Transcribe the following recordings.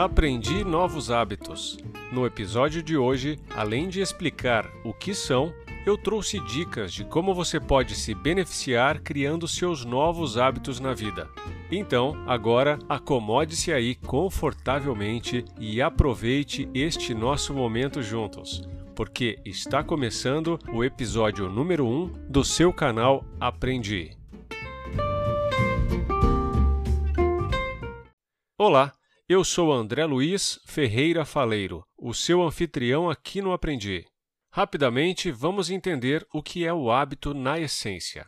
Aprendi novos hábitos. No episódio de hoje, além de explicar o que são, eu trouxe dicas de como você pode se beneficiar criando seus novos hábitos na vida. Então, agora acomode-se aí confortavelmente e aproveite este nosso momento juntos, porque está começando o episódio número 1 do seu canal Aprendi. Olá, eu sou André Luiz Ferreira Faleiro, o seu anfitrião aqui no Aprendi. Rapidamente, vamos entender o que é o hábito na essência.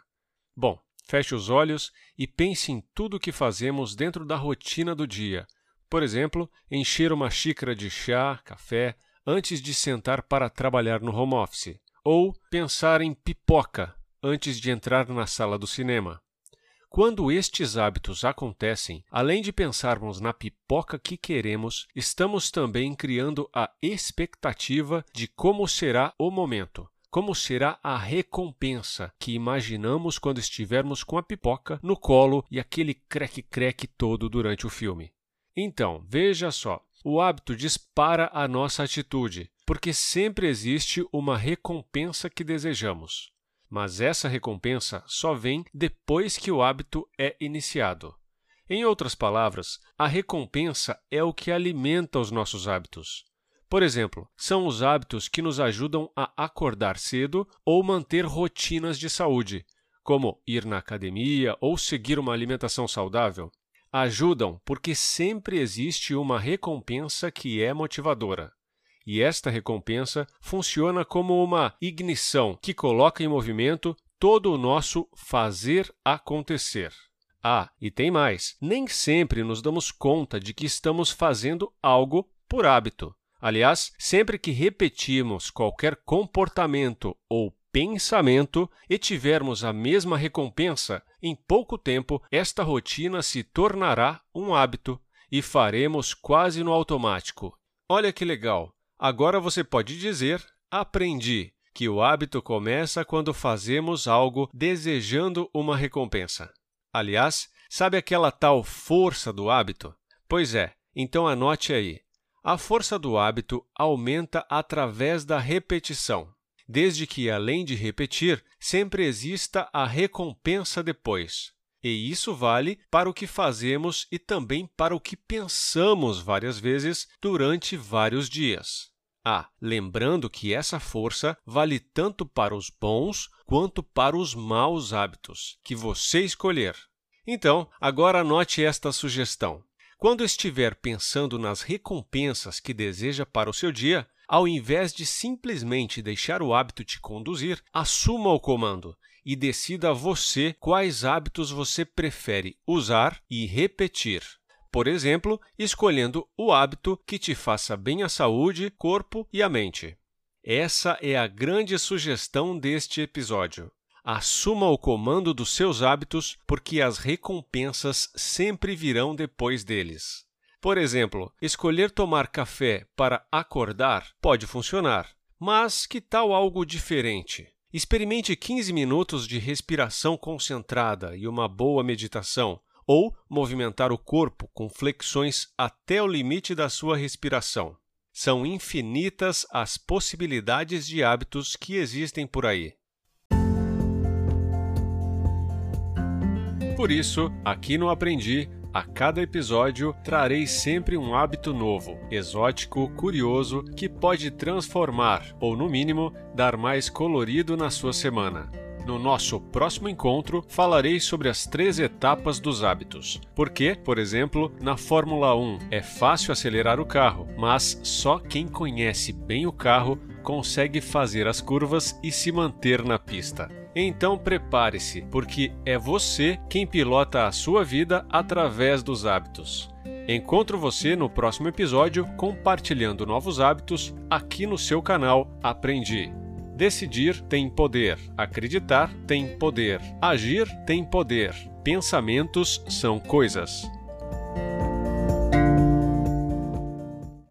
Bom, feche os olhos e pense em tudo o que fazemos dentro da rotina do dia. Por exemplo, encher uma xícara de chá, café, antes de sentar para trabalhar no home office, ou pensar em pipoca antes de entrar na sala do cinema. Quando estes hábitos acontecem, além de pensarmos na pipoca que queremos, estamos também criando a expectativa de como será o momento. Como será a recompensa que imaginamos quando estivermos com a pipoca no colo e aquele creque-creque todo durante o filme? Então, veja só: o hábito dispara a nossa atitude, porque sempre existe uma recompensa que desejamos mas essa recompensa só vem depois que o hábito é iniciado. Em outras palavras, a recompensa é o que alimenta os nossos hábitos. Por exemplo, são os hábitos que nos ajudam a acordar cedo ou manter rotinas de saúde, como ir na academia ou seguir uma alimentação saudável. Ajudam porque sempre existe uma recompensa que é motivadora. E esta recompensa funciona como uma ignição que coloca em movimento todo o nosso fazer acontecer. Ah, e tem mais: nem sempre nos damos conta de que estamos fazendo algo por hábito. Aliás, sempre que repetimos qualquer comportamento ou pensamento e tivermos a mesma recompensa, em pouco tempo esta rotina se tornará um hábito e faremos quase no automático. Olha que legal! Agora você pode dizer: aprendi que o hábito começa quando fazemos algo desejando uma recompensa. Aliás, sabe aquela tal força do hábito? Pois é, então anote aí. A força do hábito aumenta através da repetição, desde que, além de repetir, sempre exista a recompensa depois. E isso vale para o que fazemos e também para o que pensamos várias vezes durante vários dias. Ah, lembrando que essa força vale tanto para os bons quanto para os maus hábitos que você escolher. Então, agora anote esta sugestão. Quando estiver pensando nas recompensas que deseja para o seu dia, ao invés de simplesmente deixar o hábito te conduzir, assuma o comando e decida você quais hábitos você prefere usar e repetir. Por exemplo, escolhendo o hábito que te faça bem à saúde, corpo e à mente. Essa é a grande sugestão deste episódio. Assuma o comando dos seus hábitos, porque as recompensas sempre virão depois deles. Por exemplo, escolher tomar café para acordar pode funcionar, mas que tal algo diferente? Experimente 15 minutos de respiração concentrada e uma boa meditação ou movimentar o corpo com flexões até o limite da sua respiração. São infinitas as possibilidades de hábitos que existem por aí. Por isso, aqui no Aprendi, a cada episódio trarei sempre um hábito novo, exótico, curioso, que pode transformar, ou no mínimo, dar mais colorido na sua semana. No nosso próximo encontro, falarei sobre as três etapas dos hábitos. Porque, por exemplo, na Fórmula 1 é fácil acelerar o carro, mas só quem conhece bem o carro consegue fazer as curvas e se manter na pista. Então prepare-se, porque é você quem pilota a sua vida através dos hábitos. Encontro você no próximo episódio compartilhando novos hábitos aqui no seu canal Aprendi. Decidir tem poder, acreditar tem poder, agir tem poder. Pensamentos são coisas.